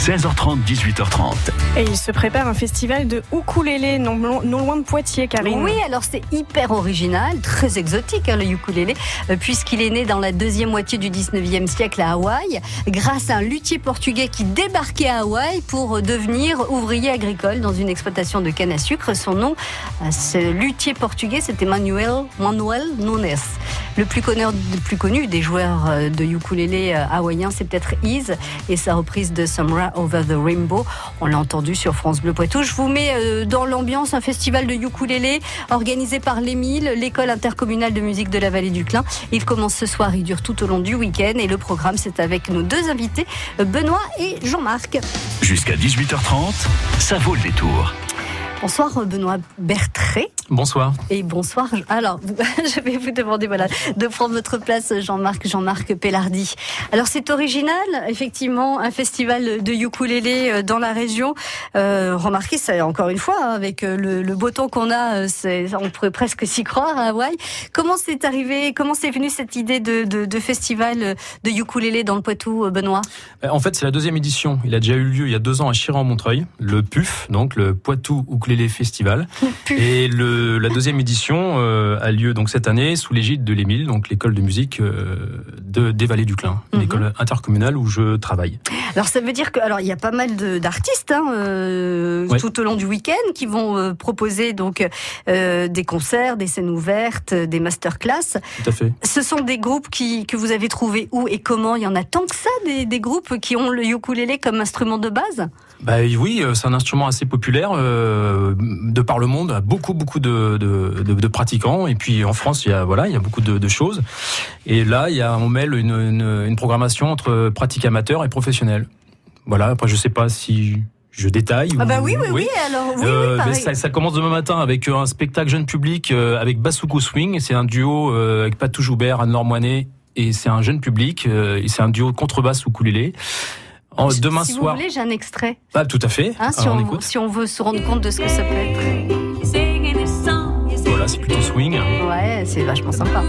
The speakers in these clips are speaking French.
16h30, 18h30. Et il se prépare un festival de ukulélé non, non loin de Poitiers, Karine. Oui, alors c'est hyper original, très exotique hein, le ukulélé, euh, puisqu'il est né dans la deuxième moitié du 19e siècle à Hawaï, grâce à un luthier portugais qui débarquait à Hawaï pour devenir ouvrier agricole dans une exploitation de canne à sucre. Son nom, euh, ce luthier portugais, c'était Manuel, Manuel Nunes. Le plus, connu, le plus connu des joueurs euh, de ukulélé hawaïen, c'est peut-être Ease et sa reprise de Over the Rainbow. On l'a entendu sur France Bleu Poitou. Je vous mets euh, dans l'ambiance un festival de ukulélé organisé par l'Émile, l'école intercommunale de musique de la vallée du Clin. Il commence ce soir, il dure tout au long du week-end et le programme c'est avec nos deux invités, Benoît et Jean-Marc. Jusqu'à 18h30, ça vaut le détour. Bonsoir Benoît Bertré. Bonsoir. Et bonsoir. Alors, je vais vous demander voilà, de prendre votre place, Jean-Marc, Jean-Marc Pellardi. Alors, c'est original, effectivement, un festival de ukulélé euh, dans la région. Euh, remarquez, ça, encore une fois, hein, avec euh, le, le beau temps qu'on a, on pourrait presque s'y croire à Hawaï. Comment c'est arrivé, comment c'est venu cette idée de, de, de, festival de ukulélé dans le Poitou, Benoît? En fait, c'est la deuxième édition. Il a déjà eu lieu il y a deux ans à Chiran-Montreuil, le PUF, donc le Poitou Ukulélé les Festival. Et le, la deuxième édition euh, a lieu donc cette année sous l'égide de l'Émile, donc l'école de musique euh, de, des Vallées du Clin, une mhm. école intercommunale où je travaille. Alors ça veut dire que alors il y a pas mal d'artistes hein, euh, tout au long du week-end qui vont proposer donc des concerts, des scènes ouvertes, des masterclass. Tout à fait. Ce sont des groupes qui que vous avez trouvés où et comment? Il y en a tant que ça des, des groupes qui ont le ukulélé comme instrument de base? Bah oui, c'est un instrument assez populaire euh, de par le monde, beaucoup beaucoup de, de, de, de, pratiquants. Et puis en France, il y a voilà, il y a beaucoup de, choses. Et là, il y a on mêle une, une, une programmation entre pratique amateur et professionnelle. Voilà. Après, je sais pas si je détaille. Ah bah oui, oui, oui. alors oui, euh, oui ça, ça, commence demain matin avec euh, un spectacle jeune public euh, avec Basuko Swing. C'est un duo euh, avec Patou Joubert, Anne-Laure Moinet, et c'est un jeune public. et c'est un duo contrebasse ou coulélé. En, demain si soir. Si vous voulez, j'ai un extrait. Ah, tout à fait. Hein, si, on, si, on, veut se rendre compte de ce que ça peut être. Voilà, c'est plutôt swing. Ouais, c'est vachement sympa.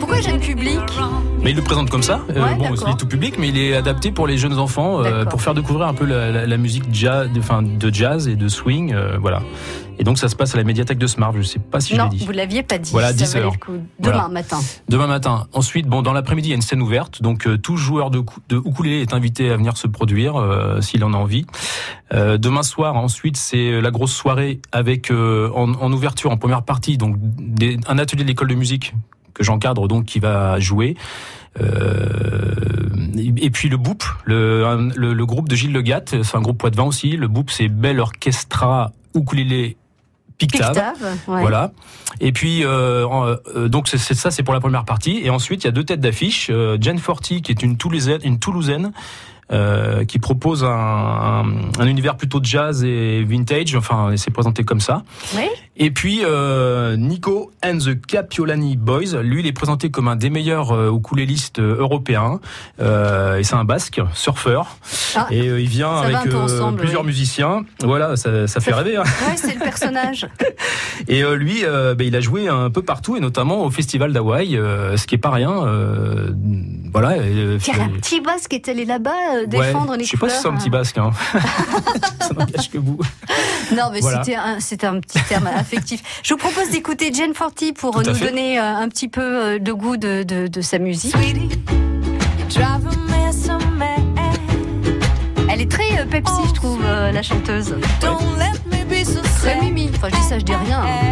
Pourquoi jeune public mais il le présente comme ça. Euh, bon, il est tout public, mais il est adapté pour les jeunes enfants, euh, pour faire découvrir un peu la, la, la musique jazz, enfin, de jazz et de swing. Euh, voilà. Et donc ça se passe à la médiathèque de Smart. Je sais pas si je l'ai dit. vous l'aviez pas dit. Voilà, 10 heures. Demain voilà. matin. Demain matin. Ensuite, bon, dans l'après-midi, il y a une scène ouverte. Donc euh, tout joueur de, de ukulélé est invité à venir se produire euh, s'il en a envie. Euh, demain soir, ensuite, c'est la grosse soirée avec en, en, ouverture, en première partie, donc des, un atelier de l'école de musique que j'encadre donc qui va jouer. Euh, et puis le BOUP, le, le, le, groupe de Gilles Legat, c'est un groupe poitevin aussi. Le BOUP, c'est Belle Orchestra Ukulélé Pictave. Pictave ouais. Voilà. Et puis euh, euh, donc c'est ça, c'est pour la première partie. Et ensuite il y a deux têtes d'affiche. Euh, Jen Forty qui est une Toulousaine, une Toulousaine euh, qui propose un, un, un, univers plutôt de jazz et vintage. Enfin, c'est présenté comme ça. Oui. Et puis euh, Nico and the Capiolani Boys, lui, il est présenté comme un des meilleurs euh, ukulélistes européens. Euh, et c'est un basque, surfeur. Ah, et euh, il vient avec ensemble, plusieurs oui. musiciens. Voilà, ça, ça, ça fait rêver. Hein. Ouais, c'est le personnage. et lui, bah, il a joué un peu partout et notamment au festival d'Hawaï, ce qui est pas rien. voilà. C'est un petit basque qui est allé là-bas défendre ouais, les Je sais pas si c'est un petit basque. Hein. ça n'engage que vous. Non, mais voilà. c'était un, un petit terme affectif. Je vous propose d'écouter Jen Forty pour Tout nous fait. donner un petit peu de goût de, de, de sa musique. Elle est très euh, Pepsi, je trouve, euh, la chanteuse. Très mimi. Enfin, je dis ça, je dis rien. Hein.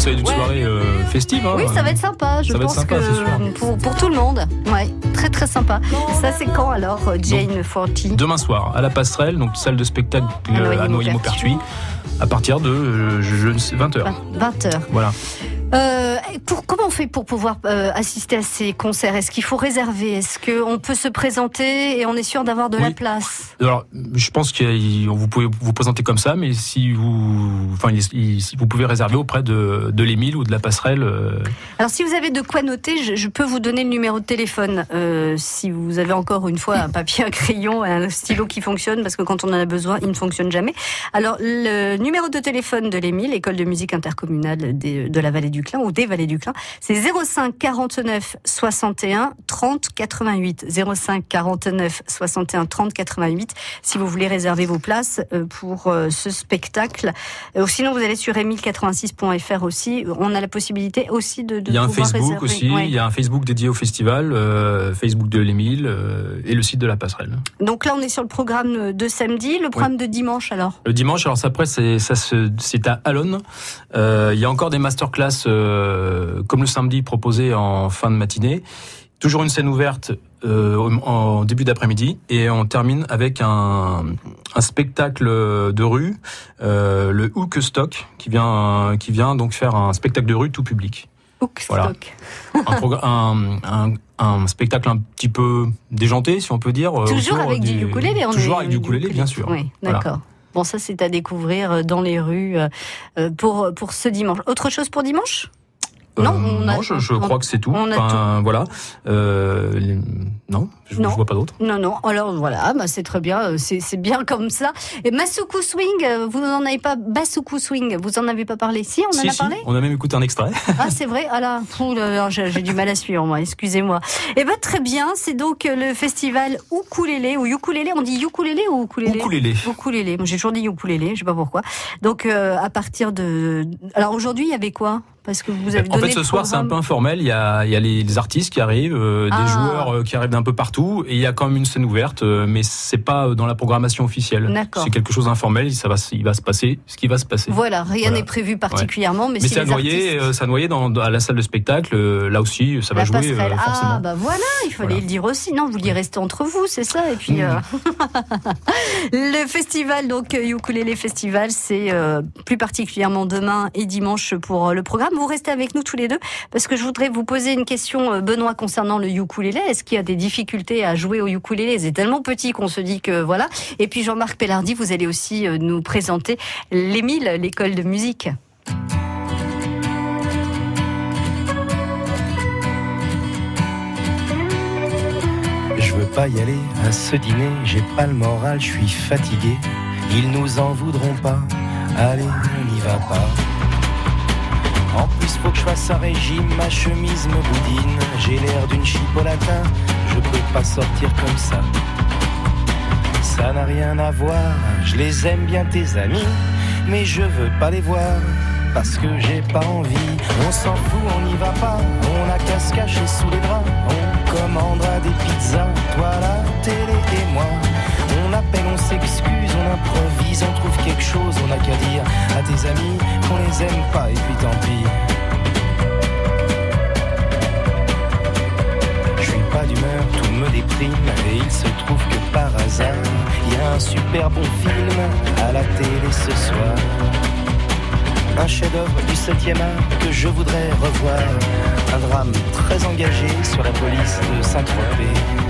Ça va être une soirée euh, festive. Hein. Oui, ça va être sympa. Je ça pense sympa, que pour, pour, tout le monde. Ouais, très très sympa. Ça, c'est quand alors, Jane donc, Forty Demain soir, à la Passerelle, donc salle de spectacle à Noyer-Maupertuis, à partir de euh, je, 20h. 20h. Voilà. Euh, pour, comment on fait pour pouvoir euh, assister à ces concerts? Est-ce qu'il faut réserver? Est-ce qu'on peut se présenter et on est sûr d'avoir de oui. la place? Alors, je pense que vous pouvez vous présenter comme ça, mais si vous, enfin, si vous pouvez réserver auprès de, de l'Émile ou de la passerelle. Euh... Alors, si vous avez de quoi noter, je, je peux vous donner le numéro de téléphone. Si vous avez encore une fois un papier, un crayon, un stylo qui fonctionne, parce que quand on en a besoin, il ne fonctionne jamais. Alors, le numéro de téléphone de l'Émile, école de musique intercommunale de, de la Vallée du du Clin ou des Vallées du Clin. C'est 05 49 61 30 88. 05 49 61 30 88 si vous voulez réserver vos places euh, pour euh, ce spectacle. Euh, sinon, vous allez sur emile86.fr aussi. On a la possibilité aussi de, de Il y a un Facebook réserver. aussi, Ouais. il y a un Facebook dédié au festival, euh, Facebook de l'Émile euh, et le site de la passerelle. Donc là, on est sur le programme de samedi, le programme de dimanche alors? Le dimanche, alors ça, après, c'est à Alonne. Euh, il y a encore des masterclass euh, comme le samedi proposé en fin de matinée. Toujours une scène ouverte euh, en début d'après-midi et on termine avec un, un spectacle de rue, euh, le Hook Stock, qui vient qui vient donc faire un spectacle de rue tout public. Hook Voilà. Stock. Un, un, spectacle un petit peu déjanté, si on peut dire. Toujours avec du ukulélé. on Toujours est- avec du ukulélé, bien sûr. Oui, Voilà. Bon, ça c'est à découvrir euh, dans les rues euh, euh, pour pour ce dimanche. Autre chose pour dimanche? Non, on a- non, je, je on- crois que c'est tout. on a Enfin, voilà. Euh, les- non, je, Non. je vois pas d'autre. Non, non. Alors voilà, bah, c'est très bien. euh, C'est bien comme ça. Et Masuku Swing, euh, vous n'en avez pas. Basuku Swing, vous en avez pas parlé? Si, on en si, a si, parlé? On a même écouté un extrait. Ah, c'est vrai. Ah là, j'ai du mal à suivre, moi. Excusez-moi. Eh ben, très bien. C'est donc euh, le festival Ukulélé ou Ukulélé. On dit ukulélé ou ukulélé Ukulélé. Ukulélé. J'ai toujours dit ukulélé. Je sais pas pourquoi. Donc, euh, à partir de. Alors aujourd'hui, il y avait quoi? Parce que vous avez En fait, ce le soir, c'est un peu informel. Il y a, il y a les, les artistes qui arrivent, euh, des Ah. joueurs euh, qui arrivent d'un peu partout, et il y a quand même une scène ouverte, euh, mais c'est pas euh, dans la programmation officielle. C'est quelque chose d'informel. Ça va, il va se passer ce qui va se passer. Voilà, rien Voilà. n'est prévu particulièrement, mais, Mais si c'est à artistes- ça noyer dans, dans- à la salle de spectacle. là aussi, ça va la jouer forcément. ah, bah voilà, il fallait Voilà. le dire aussi. Non, vous voulez rester entre vous, c'est ça. Et puis, Mmh. le festival, donc Ukulele Festival, c'est plus particulièrement demain et dimanche pour le programme. Vous restez avec nous tous les deux parce que je voudrais vous poser une question, euh, Benoît, concernant le ukulélé. Est-ce qu'il y a des difficultés à jouer au ukulélé? C'est tellement petit qu'on se dit que voilà. Et puis Jean-Marc Pellardi, vous allez aussi euh, nous présenter l'Émile, l'école de musique. Je veux pas y aller à ce dîner, j'ai pas le moral, je suis fatigué. Ils nous en voudront pas, allez, on n'y va pas. En plus, faut que je fasse un régime, ma chemise me boudine. J'ai l'air d'une chipolata, je peux pas sortir comme ça. Ça n'a rien à voir, je les aime bien tes amis, mais je veux pas les voir. Parce que j'ai pas envie, on s'en fout, on n'y va pas, on a qu'à se cacher sous les draps, on commandera des pizzas, toi la télé et moi. On appelle, on s'excuse, on improvise, on trouve quelque chose, on a qu'à dire à tes amis qu'on les aime pas et puis tant pis. Je suis pas d'humeur, tout me déprime et il se trouve que par hasard, il y a un super bon film à la télé ce soir. Un chef-d'œuvre du 7e art que je voudrais revoir. Un drame très engagé sur la police de Saint-Tropez.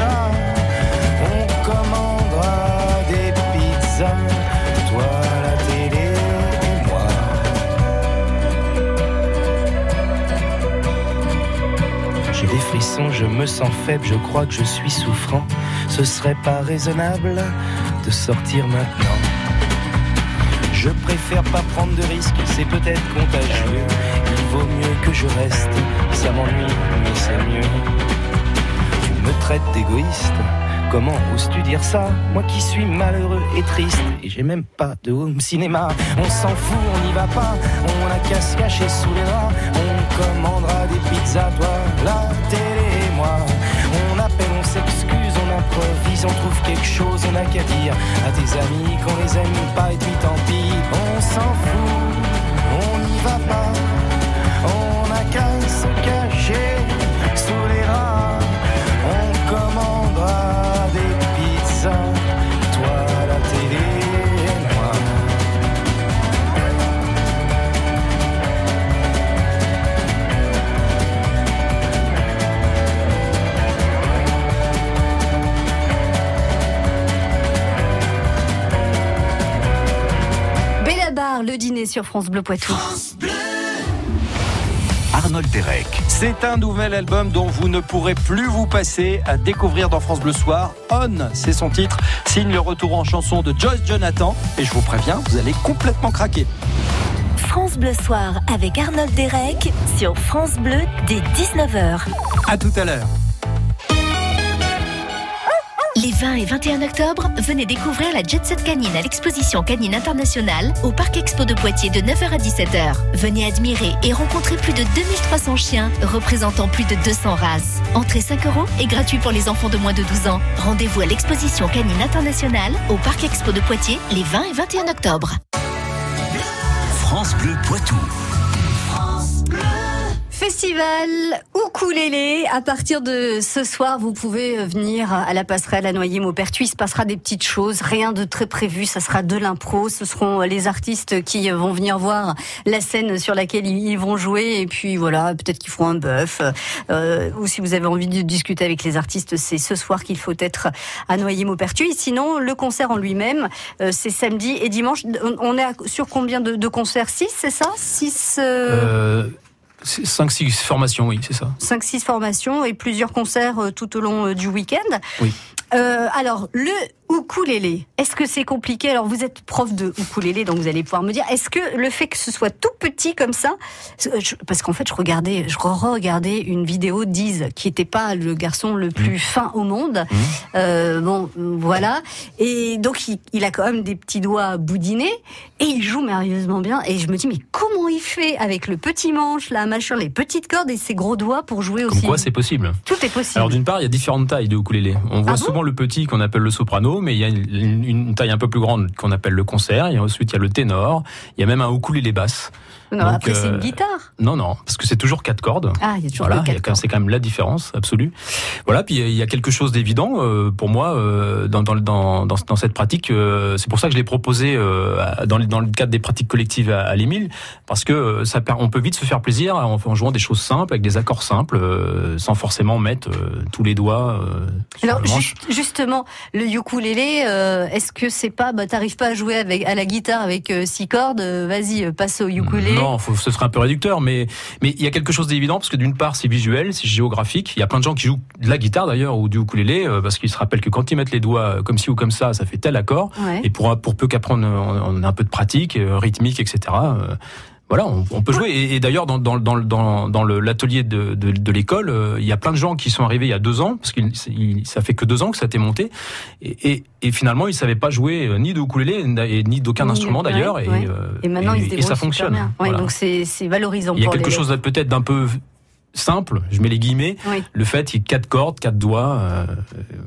je me sens faible, je crois que je suis souffrant. Ce serait pas raisonnable de sortir maintenant. Je préfère pas prendre de risques, c'est peut-être contagieux. Il vaut mieux que je reste, ça m'ennuie, mais c'est mieux. Tu me traites d'égoïste, comment oses-tu dire ça? Moi qui suis malheureux et triste, et j'ai même pas de home cinéma. On s'en fout, on n'y va pas, on a qu'à se cacher sous les draps. On commandera des pizzas, toi, la télé On appelle, on s'excuse, on improvise, on trouve quelque chose, on a qu'à dire à tes amis qu'on les aime pas et puis tant pis, on s'en fout, on n'y va pas, on a qu'à se cacher sur France Bleu Poitou. Arnold Derek. C'est un nouvel album dont vous ne pourrez plus vous passer à découvrir dans France Bleu Soir. On, c'est son titre, signe le retour en chanson de Joyce Jonathan. Et je vous préviens, vous allez complètement craquer. France Bleu Soir avec Arnold Derek sur France Bleu dès 19h. À tout à l'heure. Les 20 et 21 octobre, venez découvrir la Jet Set Canine à l'exposition Canine Internationale au Parc Expo de Poitiers de 9h à 17h. Venez admirer et rencontrer plus de 2300 chiens représentant plus de 200 races. Entrée 5 euros et gratuit pour les enfants de moins de 12 ans. Rendez-vous à l'exposition Canine Internationale au Parc Expo de Poitiers les 20 et 21 octobre. France Bleu Poitou. Festival Ukulélé. À partir de ce soir, vous pouvez venir à la passerelle à Noyer Maupertuis. Il se passera des petites choses, rien de très prévu. Ça sera de l'impro. Ce seront les artistes qui vont venir voir la scène sur laquelle ils vont jouer. Et puis voilà, peut-être qu'ils feront un bœuf. Euh, ou si vous avez envie de discuter avec les artistes, c'est ce soir qu'il faut être à Noyer Maupertuis. Sinon, le concert en lui-même, euh, c'est samedi et dimanche. On est sur combien de, concerts? 6, c'est ça? 6 euh... 5-6 formations, oui, c'est ça. 5-6 formations et plusieurs concerts euh, tout au long euh, du week-end. Oui. Euh, alors, le ukulélé, est-ce que c'est compliqué? Alors, vous êtes prof de ukulélé, donc vous allez pouvoir me dire, est-ce que le fait que ce soit tout petit comme ça, parce qu'en fait, je regardais, je regardais une vidéo d'Ise, qui n'était pas le garçon le plus mmh. fin au monde. Mmh. Euh, bon, voilà. Et donc, il, il, a quand même des petits doigts boudinés, et il joue merveilleusement bien. Et je me dis, mais comment il fait avec le petit manche, la machin, les petites cordes et ses gros doigts pour jouer comme aussi quoi, c'est possible. Tout est possible. Alors, d'une part, il y a différentes tailles de ukulélé. On voit Ah souvent le petit qu'on appelle le soprano, mais il y a une, taille un peu plus grande qu'on appelle le concert. Et ensuite, il y a le ténor. Il y a même un ukulélé basse. Non, Donc, après, c'est euh, une guitare. Non, non, parce que c'est toujours quatre cordes. Ah, il y a toujours Voilà, quatre quand- c'est quand même la différence absolue. Voilà, puis il y a quelque chose d'évident euh, pour moi euh, dans, dans, dans, dans, cette pratique. euh, c'est pour ça que je l'ai proposé euh, dans, le- dans le cadre des pratiques collectives à, à l'Émile, parce que euh, ça, on peut vite se faire plaisir en, en jouant des choses simples avec des accords simples, euh, sans forcément mettre euh, tous les doigts. euh, Alors le manche. ju- justement, le ukulélé, euh, est-ce que c'est pas, bah, t'arrives pas à jouer avec à la guitare avec euh, six cordes, euh, vas-y, euh, passe au ukulélé. Non, faut, ce serait un peu réducteur, mais mais il y a quelque chose d'évident parce que d'une part c'est visuel, c'est géographique. Il y a plein de gens qui jouent de la guitare d'ailleurs ou du ukulélé euh, parce qu'ils se rappellent que quand ils mettent les doigts euh, comme ci ou comme ça, ça fait tel accord. Ouais. Et pour pour peu qu'apprendre on, on a un peu de pratique, euh, rythmique, etc. voilà, on, on peut jouer. Et, et d'ailleurs, dans, dans, dans, dans, l'atelier de, de, de l'école, euh, il y a plein de gens qui sont arrivés il y a deux ans, parce que ça fait que deux ans que ça a été monté. Et, et, et finalement, ils savaient pas jouer euh, ni de ukulélé ni d'aucun instrument d'ailleurs. ouais. Et, euh, Et maintenant, ils se et ça fonctionne. bien. Ouais, Voilà. donc c'est c'est valorisant. Il y a quelque les- chose peut-être d'un peu simple, je mets les guillemets, Oui. le fait qu'il y ait quatre cordes, quatre doigts, euh,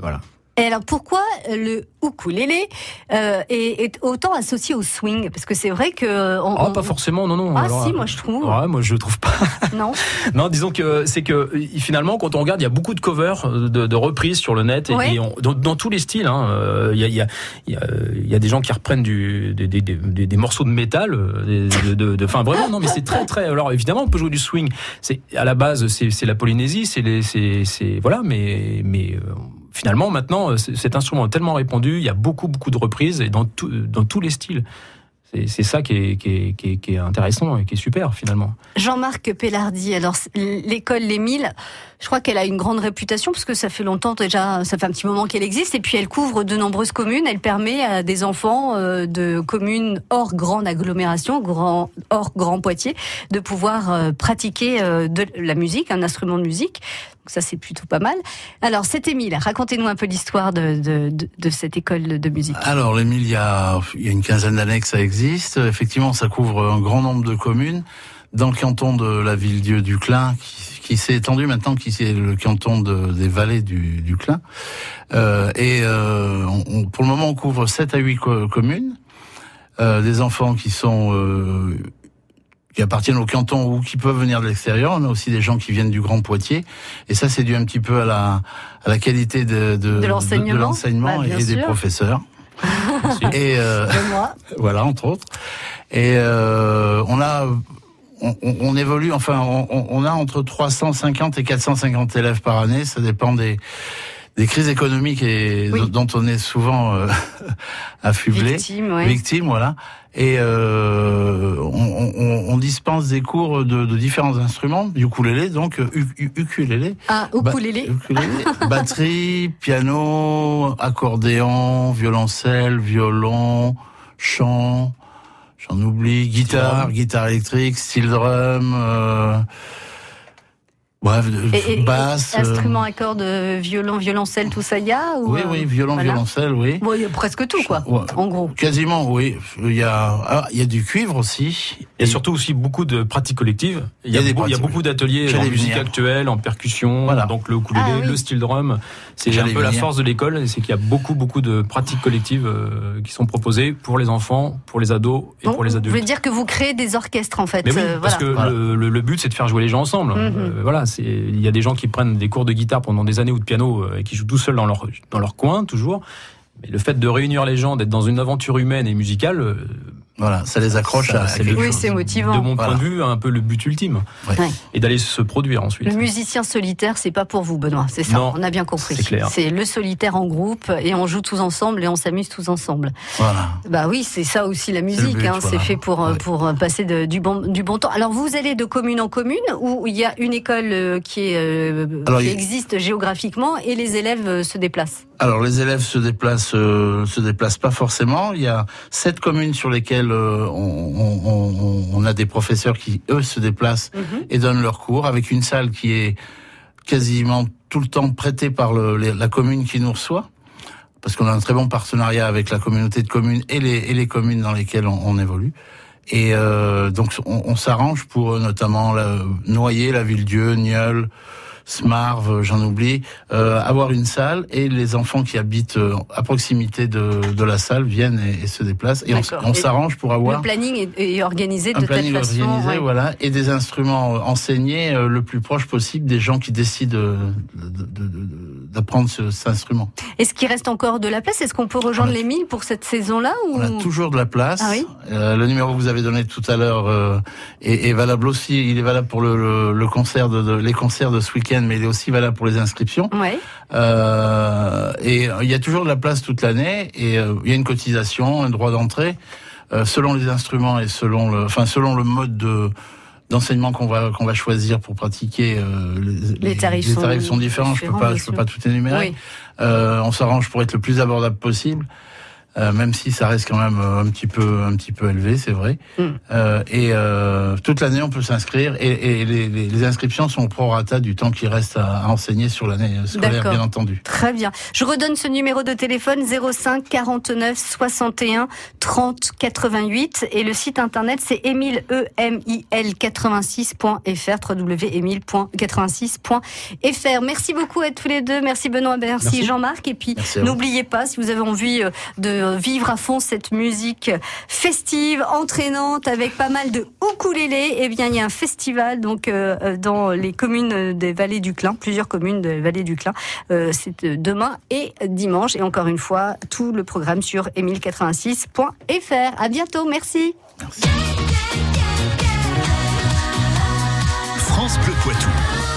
voilà. Et alors pourquoi le ukulélé euh, est, est autant associé au swing? Parce que c'est vrai que euh, on, Oh, on- pas forcément, non, non. Ah alors, si, euh, moi je trouve. Ouais, moi je trouve pas. Non. Non, disons que c'est que euh, finalement, quand on regarde, il y a beaucoup de covers, euh, de, de reprises sur le net, et, Ouais. et on- dans, dans tous les styles. hein, euh, Il y, a, il y, a, il y, a, y a des gens qui reprennent du, des, des, des, des- morceaux de métal, euh, de, enfin vraiment, non, mais c'est très très. Alors évidemment, on peut jouer du swing. C'est à la base, c'est c'est la Polynésie, c'est les, c'est c'est- voilà, mais mais euh, finalement maintenant, euh, cet instrument est tellement répandu, il y a beaucoup beaucoup de reprises et dans tout, dans tous les styles. C'est ça qui est, qui, est, qui, est, intéressant et qui est super finalement. Jean-Marc Pellardi, alors l'école Les Milles, je crois qu'elle a une grande réputation parce que ça fait longtemps déjà, ça fait un petit moment qu'elle existe et puis elle couvre de nombreuses communes. Elle permet à des enfants euh, de communes hors grande agglomération, hors Grand Poitiers, de pouvoir euh, pratiquer euh, de la musique, un instrument de musique. Donc ça c'est plutôt pas mal. Alors cet Émile, racontez-nous un peu l'histoire de, cette école de musique. Alors, l'Émile, il y a une quinzaine d'années que ça existe. Effectivement, ça couvre un grand nombre de communes dans le canton de la ville-dieu du Clin, qui, qui s'est étendu maintenant, qui c'est le canton de- des vallées du, du Clin. Euh, et euh, on- pour le moment, on couvre 7 à 8 co- communes. Euh, des enfants qui sont euh, qui appartiennent au canton ou qui peuvent venir de l'extérieur. On a aussi des gens qui viennent du Grand Poitiers. Et ça, c'est dû un petit peu à la, à la qualité de, de, De l'enseignement. de Bah, et des professeurs. et euh, moi. voilà, entre autres. Et euh, on a, on, on- évolue, enfin, on, on a entre 350 et 450 élèves par année. Ça dépend des des crises économiques et Oui. dont on est souvent euh, affublé, Victime, ouais. victime, voilà. Et euh, on, on- on dispense des cours de, de différents instruments, ukulélé, donc euh, ukulélé, Ah, ukulélé, batterie, piano, accordéon, violoncelle, violon, chant, j'en oublie, guitare, guitare. électrique, steel drum, bref, de- Et, et- basse. et euh, instruments à cordes, violon, violoncelle, tout ça, il y a ou, oui, oui, violon, voilà. violoncelle, oui. Bon, il y a presque tout, quoi. Ouais. En gros. Quasiment, oui. Il y a, ah, il y a du cuivre aussi. Et surtout aussi beaucoup de pratiques collectives. Il y a, Il y a des beau- il y a beaucoup d'ateliers en musique venir. actuelle, en percussion, Voilà. donc le ukulélé, Ah oui. le steel drum. C'est un peu la force de l'école, c'est qu'il y a beaucoup beaucoup de pratiques collectives euh, qui sont proposées pour les enfants, pour les ados et Donc, pour les vous voulez adultes. dire que vous créez des orchestres, en fait. Mais oui, euh, parce voilà. que Voilà. le, le- le but c'est de faire jouer les gens ensemble. Mhm. Euh, voilà, il y a des gens qui prennent des cours de guitare pendant des années ou de piano euh, et qui jouent tout seuls dans leur dans leur coin toujours. Mais le fait de réunir les gens, d'être dans une aventure humaine et musicale, euh, Voilà, ça les accroche ça, à, c'est quelque le- Oui, chose. c'est motivant. de mon Voilà. point de vue, un peu le but ultime. Et d'aller se produire ensuite. Le musicien solitaire, c'est pas pour vous, Benoît. C'est ça. Non, on a bien compris. c'est clair. C'est le solitaire en groupe et on joue tous ensemble et on s'amuse tous ensemble. Voilà. Bah oui, c'est ça aussi la musique. but, hein. C'est fait pour euh, Ouais. pour euh, passer de- du bon du bon temps. Alors vous allez de commune en commune où il y a une école euh, qui est Alors, qui il y a- existe géographiquement et les élèves se déplacent? Alors les élèves se déplacent, euh, se déplacent pas forcément. Il y a sept communes sur lesquelles euh, on, on- on- a des professeurs qui eux se déplacent et donnent leurs cours avec une salle qui est quasiment tout le temps prêtée par le- les- la commune qui nous reçoit. Parce qu'on a un très bon partenariat avec la communauté de communes et les, et les communes dans lesquelles on, on évolue. Et euh, donc on, s'arrange pour euh, notamment la, Noyer, la Ville-Dieu, Nieul, Smarve, j'en oublie, euh, avoir une salle et les enfants qui habitent euh, à proximité de, de la salle viennent et, et se déplacent. Et on, s'arrange pour Le avoir planning est, est organisé de un telle planning façon. organisé, ouais. voilà, et des instruments euh, enseignés euh, le plus proche possible des gens qui décident de- de- de- de- d'apprendre ce, cet instrument. Est-ce qu'il reste encore de la place? Est-ce qu'on peut rejoindre a- les 1000 pour cette saison-là ou... On a toujours de la place. Ah oui? Euh, le numéro que vous avez donné tout à l'heure euh, est, est valable aussi. Il est valable pour le, le- le concert de, de- les concerts de ce week-end, mais il est aussi valable pour les inscriptions. Ouais. Euh, et il y a toujours de la place toute l'année. Et euh, il y a une cotisation, un droit d'entrée, euh, selon les instruments et selon le, enfin selon le mode de d'enseignement qu'on va qu'on va choisir pour pratiquer. euh, les, Les tarifs sont sont différents. Je peux pas je peux pas tout énumérer. Oui. Euh, on s'arrange pour être le plus abordable possible. Euh, même si ça reste quand même euh, un petit peu un petit peu élevé, c'est vrai. Mm. Euh, et euh, toute l'année, on peut s'inscrire et, et les, inscriptions sont au prorata du temps qui reste à, enseigner sur l'année scolaire, bien entendu. Très bien. Je redonne ce numéro de téléphone 05 49 61 30 88 et le site internet c'est emile e m i l 86.fr www.emile.86.fr. Merci beaucoup à tous les deux. Merci Benoît, merci, Merci. Jean-Marc et puis n'oubliez pas si vous avez envie euh, vivre à fond cette musique festive, entraînante avec pas mal de ukulélé, eh bien il y a un festival euh, euh, dans les communes des vallées du Clin, plusieurs communes des vallées du Clin. Euh, c'est demain et dimanche. Et encore une fois, tout le programme sur emile86.fr. À bientôt, merci. France Bleu Poitou.